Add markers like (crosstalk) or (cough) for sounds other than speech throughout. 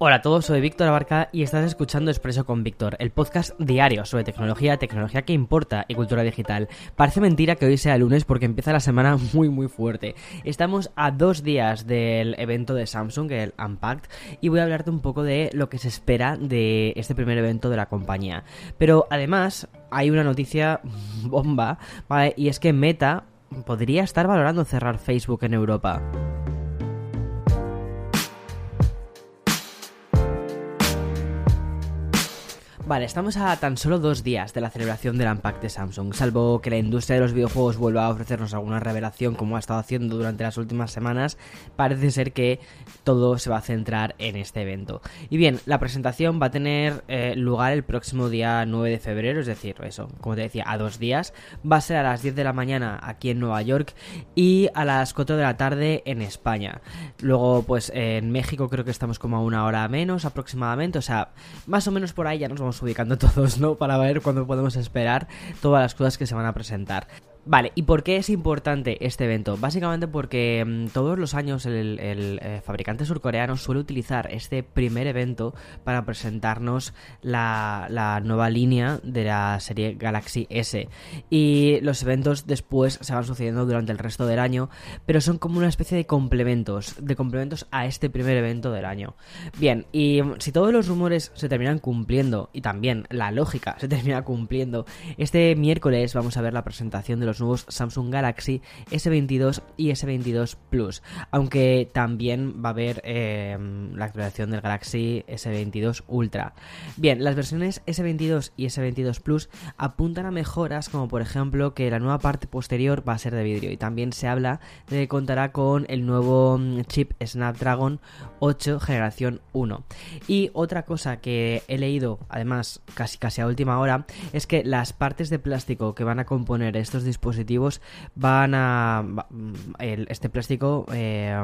Hola a todos, soy Víctor Abarca y estás escuchando Expreso con Víctor, el podcast diario sobre tecnología, tecnología que importa y cultura digital. Parece mentira que hoy sea lunes porque empieza la semana (laughs) muy muy fuerte. Estamos a dos días del evento de Samsung, el Unpacked, y voy a hablarte un poco de lo que se espera de este primer evento de la compañía. Pero además hay una noticia (laughs) bomba, ¿vale? Y es que Meta podría estar valorando cerrar Facebook en Europa. Vale, estamos a tan solo dos días de la celebración del Unpack de Samsung, salvo que la industria de los videojuegos vuelva a ofrecernos alguna revelación como ha estado haciendo durante las últimas semanas, parece ser que todo se va a centrar en este evento. Y bien, la presentación va a tener eh, lugar el próximo día 9 de febrero, es decir, eso, como te decía, a dos días. Va a ser a las 10 de la mañana aquí en Nueva York y a las 4 de la tarde en España. Luego, pues en México creo que estamos como a una hora menos aproximadamente, o sea, más o menos por ahí ya nos vamos ubicando (laughs) todos, ¿no? Para ver cuándo podemos esperar todas las cosas que se van a presentar. Vale, ¿y por qué es importante este evento? Básicamente porque mmm, todos los años el, eh, fabricante surcoreano suele utilizar este primer evento para presentarnos la, la, nueva línea de la serie Galaxy S. Y los eventos después se van sucediendo durante el resto del año, pero son como una especie de complementos, de complementos a este primer evento del año. Bien, y si todos los rumores se terminan cumpliendo, y también la lógica se termina cumpliendo, este miércoles vamos a ver la presentación de los nuevos Samsung Galaxy S22 y S22 Plus, aunque también va a haber eh, la actualización del Galaxy S22 Ultra. Bien, las versiones S22 y S22 Plus apuntan a mejoras como por ejemplo que la nueva parte posterior va a ser de vidrio y también se habla de que contará con el nuevo mm, chip Snapdragon 8 generación 1. Y otra cosa que he leído además casi casi a última hora es que las partes de plástico que van a componer estos dispositivos dispositivos van a... El, este plástico eh,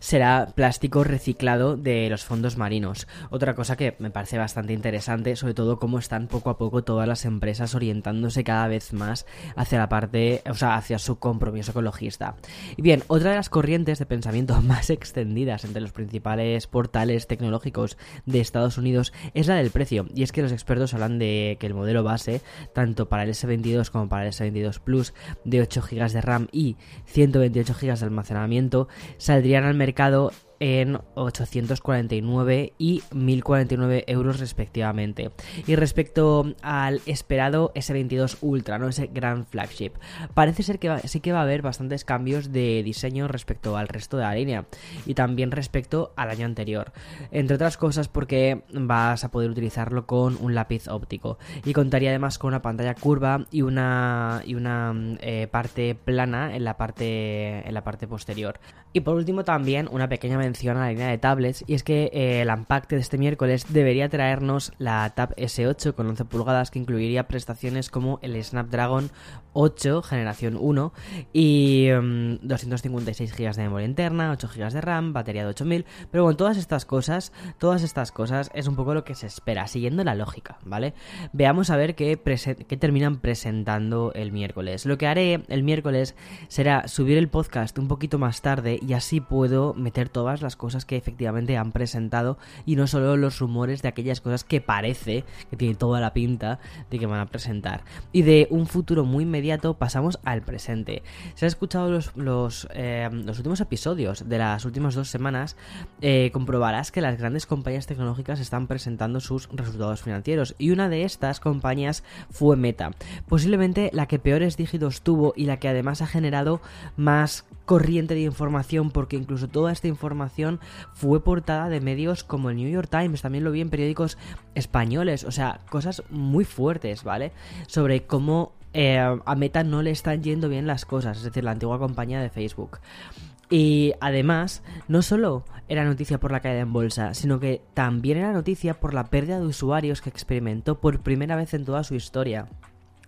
será plástico reciclado de los fondos marinos. Otra cosa que me parece bastante interesante, sobre todo cómo están poco a poco todas las empresas orientándose cada vez más hacia la parte, o sea, hacia su compromiso ecologista. Y bien, otra de las corrientes de pensamiento (laughs) más extendidas entre los principales portales tecnológicos de Estados Unidos es la del precio. Y es que los expertos hablan de que el modelo base, tanto para el S22 como para el S22 Plus, de 8 GB de RAM y 128 GB de almacenamiento, saldrían al mercado mercado en 849 y 1049 euros respectivamente. Y respecto al esperado S22 Ultra, ¿no? ese gran flagship, parece ser que sí que va a haber bastantes cambios de diseño respecto al resto de la línea y también respecto al año anterior. Entre otras cosas porque vas a poder utilizarlo con un lápiz óptico y contaría además con una pantalla curva y una, y una eh, parte plana en la parte, en la parte posterior. Y por último también una pequeña a la línea de tablets y es que eh, el Unpacked de este miércoles debería traernos la Tab S8 con 11 pulgadas que incluiría prestaciones como el Snapdragon 8 generación 1 y um, 256 GB de memoria interna, 8 GB de RAM, batería de 8000, pero bueno, todas estas cosas, todas estas cosas es un poco lo que se espera, siguiendo la lógica, ¿vale? Veamos a ver qué, qué terminan presentando el miércoles. Lo que haré el miércoles será subir el podcast un poquito más tarde y así puedo meter todas las cosas que efectivamente han presentado y no solo los rumores de aquellas cosas que parece que tiene toda la pinta de que van a presentar. Y de un futuro muy inmediato pasamos al presente. Si has escuchado los, los, eh, los últimos episodios de las últimas dos semanas, eh, comprobarás que las grandes compañías tecnológicas están presentando sus resultados financieros y una de estas compañías fue Meta, posiblemente la que peores dígitos tuvo y la que además ha generado más corriente de información porque incluso toda esta información fue portada de medios como el New York Times, también lo vi en periódicos españoles, o sea, cosas muy fuertes, ¿vale? Sobre cómo eh, a Meta no le están yendo bien las cosas, es decir, la antigua compañía de Facebook. Y además, no solo era noticia por la caída en bolsa, sino que también era noticia por la pérdida de usuarios que experimentó por primera vez en toda su historia.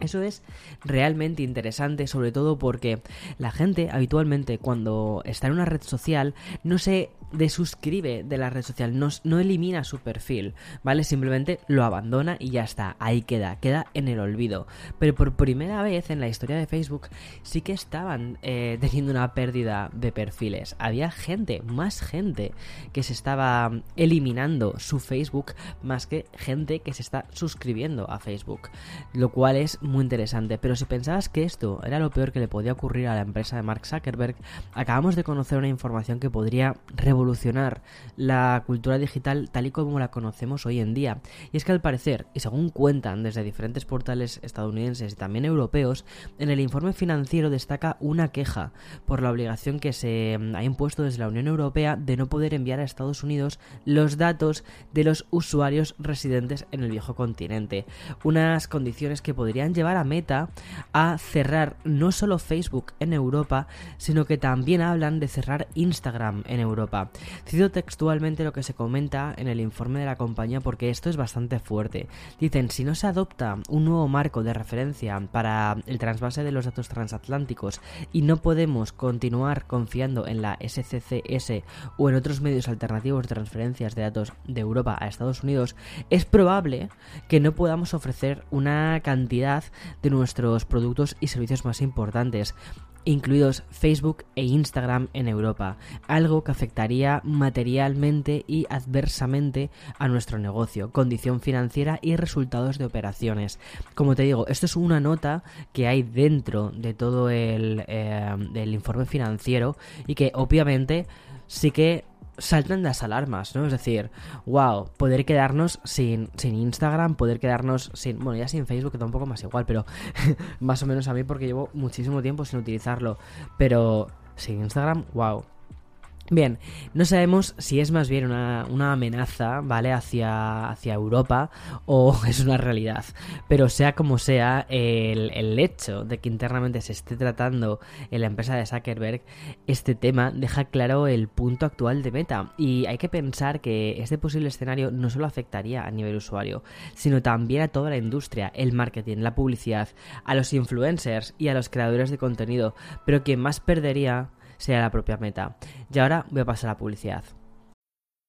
Eso es realmente interesante, sobre todo porque la gente habitualmente cuando está en una red social no se desuscribe de la red social, no, no, elimina su perfil, ¿vale? Simplemente lo abandona y ya está, ahí queda, queda en el olvido. Pero por primera vez en la historia de Facebook sí que estaban eh, (laughs) teniendo una pérdida de perfiles. Había gente, más gente, que se estaba eliminando su Facebook más que gente que se está suscribiendo a Facebook, lo cual es muy interesante. Pero si pensabas que esto era lo peor que le podía ocurrir a la empresa de Mark Zuckerberg, acabamos de conocer una información que podría revolucionar evolucionar la cultura digital tal y como la conocemos hoy en día. Y es que al parecer, y según cuentan desde diferentes portales estadounidenses y también europeos, en el informe financiero destaca una queja por la obligación que se mm, ha impuesto desde la Unión Europea de no poder enviar a Estados Unidos los datos de los usuarios residentes en el viejo continente. Unas condiciones que podrían llevar a Meta a cerrar no solo Facebook en Europa, sino que también hablan de cerrar Instagram en Europa. Cito textualmente lo que se comenta en el informe de la compañía porque esto es bastante fuerte. Dicen, si no se adopta un nuevo marco de referencia para el trasvase de los datos transatlánticos y no podemos continuar confiando en la SCCS o en otros medios alternativos de transferencias de datos de Europa a Estados Unidos, es probable que no podamos ofrecer una cantidad de nuestros productos y servicios más importantes incluidos Facebook e Instagram en Europa, algo que afectaría materialmente y adversamente a nuestro negocio, condición financiera y resultados de operaciones. Como te digo, esto es una nota que hay dentro de todo el, eh, informe financiero y que obviamente sí que saltan las alarmas, ¿no? Es decir, wow, poder quedarnos sin, sin Instagram, poder quedarnos sin, bueno, ya sin Facebook, que da un poco más igual, pero (laughs) más o menos a mí porque llevo muchísimo tiempo sin utilizarlo, pero sin Instagram, wow. Bien, no sabemos si es más bien una, amenaza, ¿vale? Hacia, hacia, Europa o (laughs) es una realidad. Pero sea como sea, el, el, hecho de que internamente se esté tratando en la empresa de Zuckerberg, este tema deja claro el punto actual de Meta. Y hay que pensar que este posible escenario no solo afectaría a nivel usuario, sino también a toda la industria, el marketing, la publicidad, a los influencers y a los creadores de contenido. Pero quien más perdería sea la propia meta. Y ahora voy a pasar a la publicidad.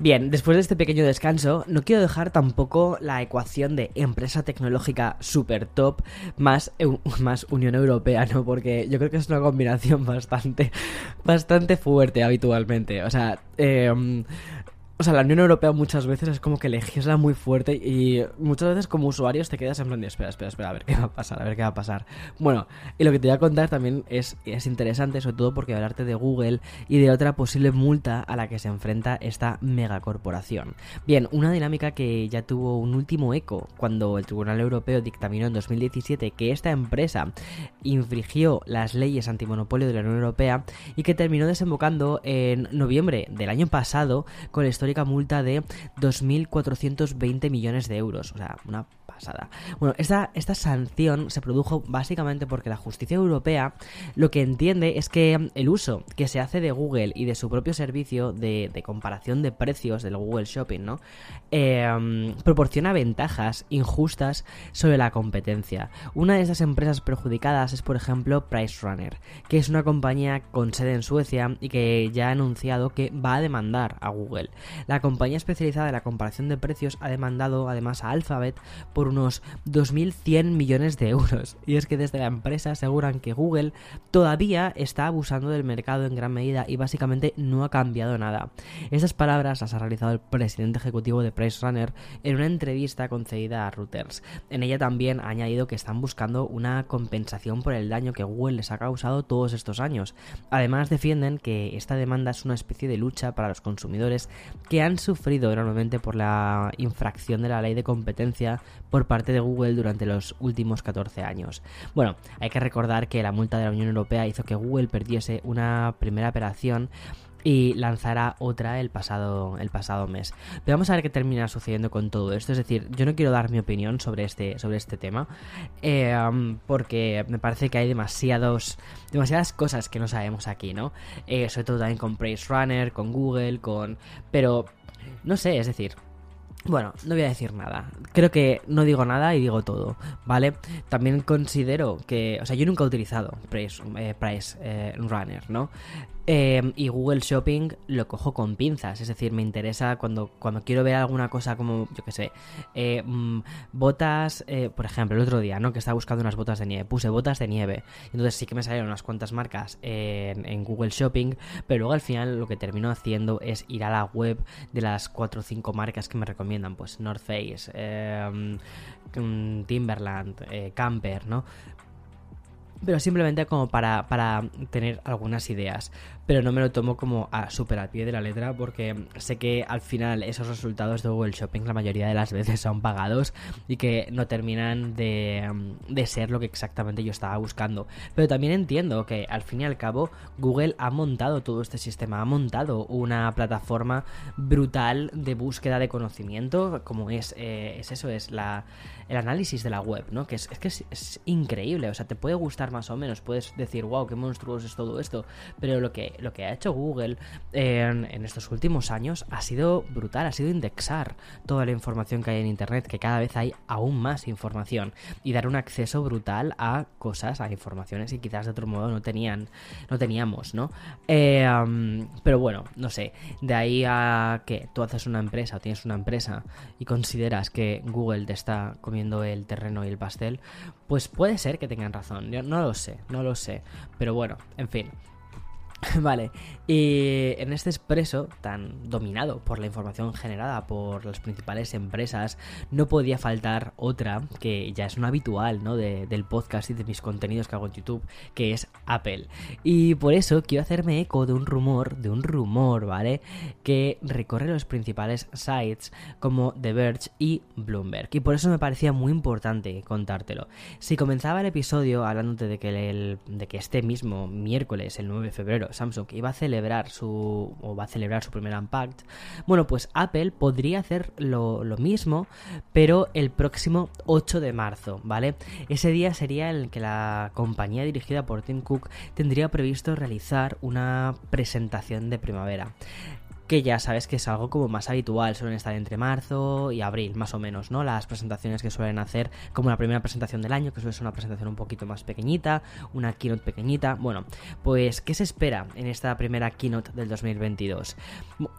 Bien, después de este pequeño descanso, no quiero dejar tampoco la ecuación de empresa tecnológica super top más, (laughs) más Unión Europea, ¿no? Porque yo creo que es una combinación bastante, (laughs) bastante fuerte habitualmente. O sea, eh, o sea, la Unión Europea muchas veces es como que legisla muy fuerte y muchas veces como usuarios te quedas en plan de espera, espera, espera, a ver qué va a pasar, a ver qué va a pasar. Bueno, y lo que te voy a contar también es, es interesante, sobre todo porque hablarte de Google y de otra posible multa a la que se enfrenta esta megacorporación. Bien, una dinámica que ya tuvo un último eco cuando el Tribunal Europeo dictaminó en 2017 que esta empresa infringió las leyes antimonopolio de la Unión Europea y que terminó desembocando en noviembre del año pasado con el multa de 2.420 millones de euros. O sea, una bueno, esta, esta sanción se produjo básicamente porque la justicia europea lo que entiende es que el uso que se hace de Google y de su propio servicio de, comparación de precios del Google Shopping, ¿no? Em, proporciona ventajas injustas sobre la competencia. Una de esas empresas perjudicadas es, por ejemplo, PriceRunner, que es una compañía con sede en Suecia y que ya ha anunciado que va a demandar a Google. La compañía especializada en la comparación de precios ha demandado además a Alphabet por unos 2.100 millones de euros. Y es que desde la empresa aseguran que Google todavía está abusando del mercado en gran medida y básicamente no ha cambiado nada. Estas palabras las ha realizado el presidente ejecutivo de PriceRunner en una entrevista concedida a Reuters. En ella también ha añadido que están buscando una compensación por el daño que Google les ha causado todos estos años. Además defienden que esta demanda es una especie de lucha para los consumidores que han sufrido enormemente por la infracción de la ley de competencia parte de Google durante los últimos 14 años. Bueno, hay que recordar que la multa de la Unión Europea hizo que Google perdiese una primera operación y lanzará otra el pasado, el pasado mes. Pero vamos a ver qué termina sucediendo con todo esto. Es decir, yo no quiero dar mi opinión sobre este, sobre este tema eh, porque me parece que hay demasiados, demasiadas cosas que no sabemos aquí, ¿no? Eh, sobre todo también con Praise Runner, con Google, con... Pero, no sé, es decir, bueno, no voy a decir nada. Creo que no digo nada y digo todo, ¿vale? También considero que, o sea, yo nunca he utilizado Price, eh, eh, Runner, ¿no? Em, y Google Shopping lo cojo con pinzas, es decir, me interesa cuando, cuando quiero ver alguna cosa como, yo qué sé, eh, mm, botas, eh, por ejemplo, el otro día, ¿no? Que estaba buscando unas botas de nieve, puse botas de nieve, entonces sí que me salieron unas cuantas marcas en, Google Shopping, pero luego al final lo que termino haciendo es ir a la web de las 4 o 5 marcas que me recomiendan, pues North Face, em, mm, Timberland, eh, Camper, ¿no? pero simplemente como para, para, tener algunas ideas. Pero no me lo tomo como a súper al pie de la letra porque sé que al final esos resultados de Google Shopping la mayoría de las (laughs) veces son pagados y que no terminan de, de ser lo que exactamente yo estaba buscando. Pero también entiendo que al fin y al cabo Google ha montado todo este sistema, ha montado una plataforma brutal de búsqueda de conocimiento como es, eh, es eso, es la, el análisis de la web, ¿no? Que es, es que es increíble, o sea, te puede gustar más o menos. Puedes decir, wow, qué monstruoso es todo esto. Pero lo que, lo que ha hecho Google en, en estos últimos años ha sido brutal, ha sido indexar toda la información que hay en Internet, que cada vez hay aún más información. Y dar un acceso brutal a cosas, a informaciones que quizás de otro modo no tenían, no teníamos, ¿no? Eh, pero bueno, no sé. De ahí a que tú haces una empresa o tienes una empresa y consideras que Google te está comiendo el terreno y el pastel, pues puede ser que tengan razón. Yo no lo sé, no lo sé. Pero bueno, en fin. (laughs) Vale, y en este expreso tan dominado por la información generada por las principales empresas, no podía faltar otra que ya es una habitual ¿no? del podcast y de mis contenidos que hago en YouTube, que es Apple. Y por eso quiero hacerme eco de un rumor, de un rumor, ¿vale? Que recorre los principales sites como The Verge y Bloomberg. Y por eso me parecía muy importante contártelo. Si comenzaba el episodio hablándote de que, el, de que este mismo miércoles, el 9 de febrero, Samsung iba a celebrar su o va a celebrar su primer Unpacked, bueno, pues Apple podría hacer lo, mismo, pero el próximo 8 de marzo, ¿vale? Ese día sería el que la compañía dirigida por Tim Cook tendría previsto realizar una presentación de primavera que ya sabes que es algo como más habitual, suelen estar entre marzo y abril, más o menos, ¿no? Las presentaciones que suelen hacer como la primera presentación del año, que suele ser una presentación un poquito más pequeñita, una keynote pequeñita. Bueno, pues, ¿qué se espera en esta primera keynote del 2022?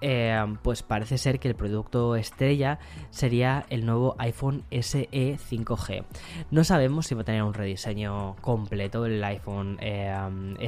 Eh, pues parece ser que el producto estrella sería el nuevo iPhone SE 5G. No sabemos si va a tener un rediseño completo el iPhone eh,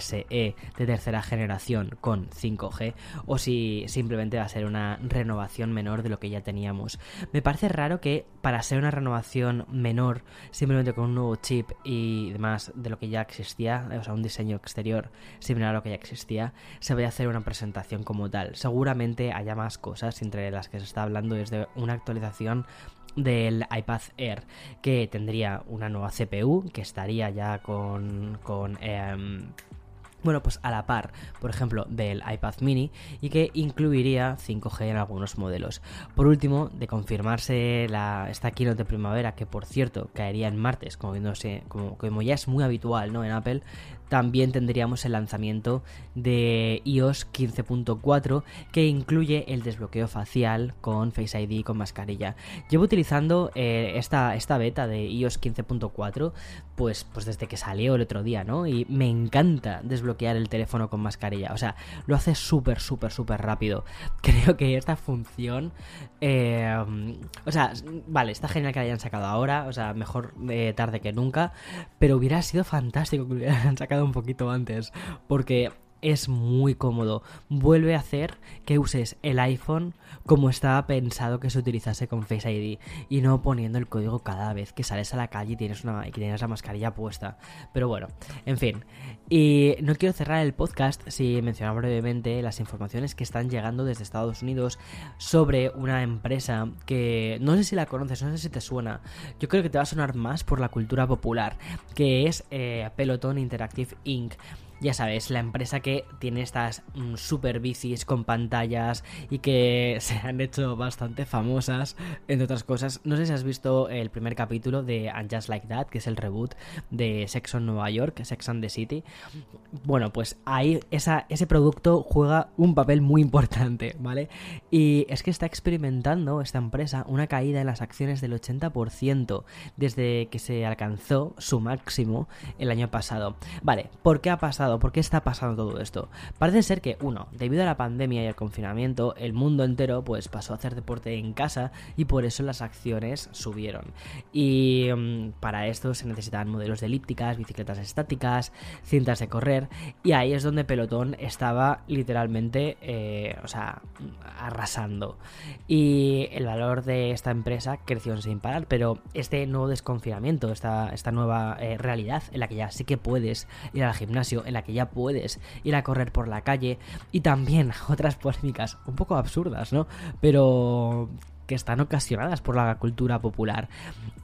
SE de tercera generación con 5G o si va a ser una renovación menor de lo que ya teníamos. Me parece raro que para ser una renovación menor, simplemente con un nuevo chip y demás de lo que ya existía, o sea, un diseño exterior similar a lo que ya existía, se vaya a hacer una presentación como tal. Seguramente haya más cosas entre las que se está hablando desde una actualización del iPad Air que tendría una nueva CPU que estaría ya con, con em, bueno, pues a la par, por ejemplo, del iPad mini y que incluiría 5G en algunos modelos. Por último, de confirmarse la, esta keynote de primavera, que por cierto caería en martes, como, viéndose, como, ya es muy habitual ¿no? en Apple, también tendríamos el lanzamiento de iOS 15.4 que incluye el desbloqueo facial con Face ID y con mascarilla. Llevo utilizando eh, esta, esta beta de iOS 15.4 pues, pues desde que salió el otro día, ¿no? Y me encanta desbloquear desbloquear el teléfono con mascarilla. O sea, lo hace súper, súper, súper rápido. (laughs) Creo que esta función... Eh, o sea, vale, está genial que la hayan sacado ahora. O sea, mejor eh, tarde que nunca. Pero hubiera sido fantástico que lo hubieran (laughs) sacado un poquito antes. Porque es muy cómodo. Vuelve a hacer que uses el iPhone como estaba pensado que se utilizase con Face ID y no poniendo el código cada vez que sales a la calle y tienes, una, y tienes la mascarilla puesta. Pero bueno, en fin. Y no quiero cerrar el podcast si mencionar brevemente las informaciones que están llegando desde Estados Unidos sobre una empresa que no sé si la conoces, no sé si te suena. Yo creo que te va a sonar más por la cultura popular, que es eh, Peloton Interactive Inc ya sabes, la empresa que tiene estas mm, super bicis con pantallas y que (laughs) se han hecho bastante famosas, entre otras cosas. No sé si has visto el primer capítulo de And Just Like That, que es el reboot de Sex on Nueva York, Sex and the City. Bueno, pues ahí ese producto juega un papel muy importante, ¿vale? Y es que está experimentando esta empresa una caída en las acciones del 80% desde que se alcanzó su máximo el año pasado. Vale, ¿por qué ha pasado? ¿Por qué está pasando todo esto? Parece ser que, uno, debido a la pandemia y al confinamiento, el mundo entero pues pasó a hacer deporte en casa y por eso las acciones subieron. Y mm, para esto se necesitaban modelos de elípticas, bicicletas estáticas, cintas de correr y ahí es donde Pelotón estaba literalmente, eh, o sea, arrasando. Y el valor de esta empresa creció sin parar, pero este nuevo desconfinamiento, esta, esta nueva eh, realidad en la que ya sí que puedes ir al gimnasio, en que ya puedes ir a correr por la calle y también (laughs) otras polémicas un poco absurdas, ¿no? Pero que están ocasionadas por la cultura popular,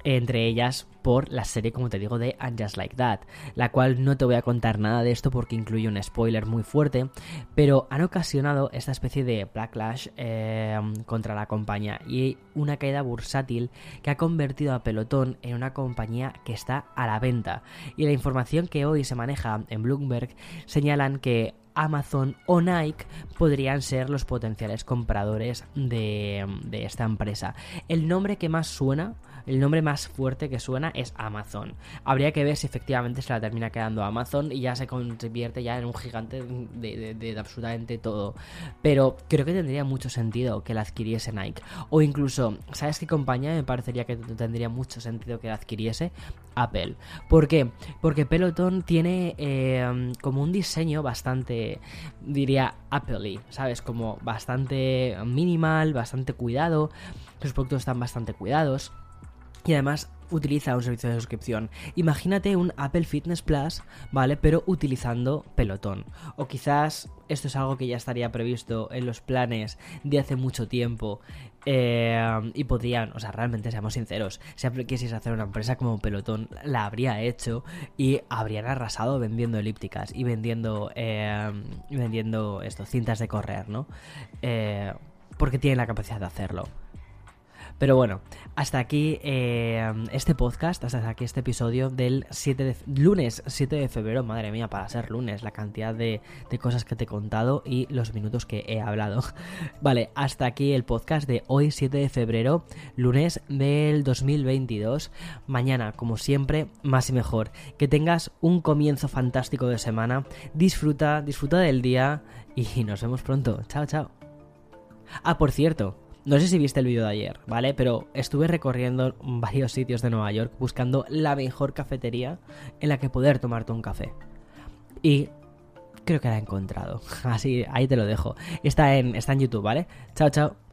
entre ellas por la serie, como te digo, de And Just Like That, la cual no te voy a contar nada de esto porque incluye un spoiler muy fuerte, pero han ocasionado esta especie de backlash eh, contra la compañía y una caída bursátil que ha convertido a Pelotón en una compañía que está a la venta. Y la información que hoy se maneja en Bloomberg señalan que Amazon o Nike podrían ser los potenciales compradores de, esta empresa. El nombre que más suena, el nombre más fuerte que suena es Amazon. Habría que ver si efectivamente se la termina quedando Amazon y ya se convierte ya en un gigante de, absolutamente todo. Pero creo que tendría mucho sentido que la adquiriese Nike. O incluso, ¿sabes qué compañía me parecería que tendría mucho sentido que la adquiriese? Apple. ¿Por qué? Porque Peloton tiene eh, como un diseño bastante, diría, Apple, ¿sabes? Como bastante minimal, bastante cuidado. Los productos están bastante cuidados. Y además utiliza un servicio de suscripción. Imagínate un Apple Fitness Plus, ¿vale? Pero utilizando Pelotón. O quizás esto es algo que ya estaría previsto en los planes de hace mucho tiempo. Eh, y podrían, o sea, realmente seamos sinceros, si Apple quisiese hacer una empresa como Pelotón, la habría hecho y habrían arrasado vendiendo elípticas y vendiendo, eh, vendiendo esto, cintas de correr, ¿no? Eh, porque tienen la capacidad de hacerlo. Pero bueno, hasta aquí eh, este podcast, hasta aquí este episodio del 7 de, lunes 7 de febrero. Madre mía, para ser lunes, la cantidad de, de cosas que te he contado y los minutos que he hablado. (laughs) Vale, hasta aquí el podcast de hoy, 7 de febrero, lunes del 2022. Mañana, como siempre, más y mejor. Que tengas un comienzo fantástico de semana. Disfruta, disfruta del día y nos vemos pronto. Chao, chao. Ah, por cierto, no sé si viste el vídeo de ayer, ¿vale? Pero estuve recorriendo varios sitios de Nueva York buscando la mejor cafetería en la que poder tomarte un café. Y creo que la he encontrado. (laughs) Así, ahí te lo dejo. Está en, está en YouTube, ¿vale? Chao, chao.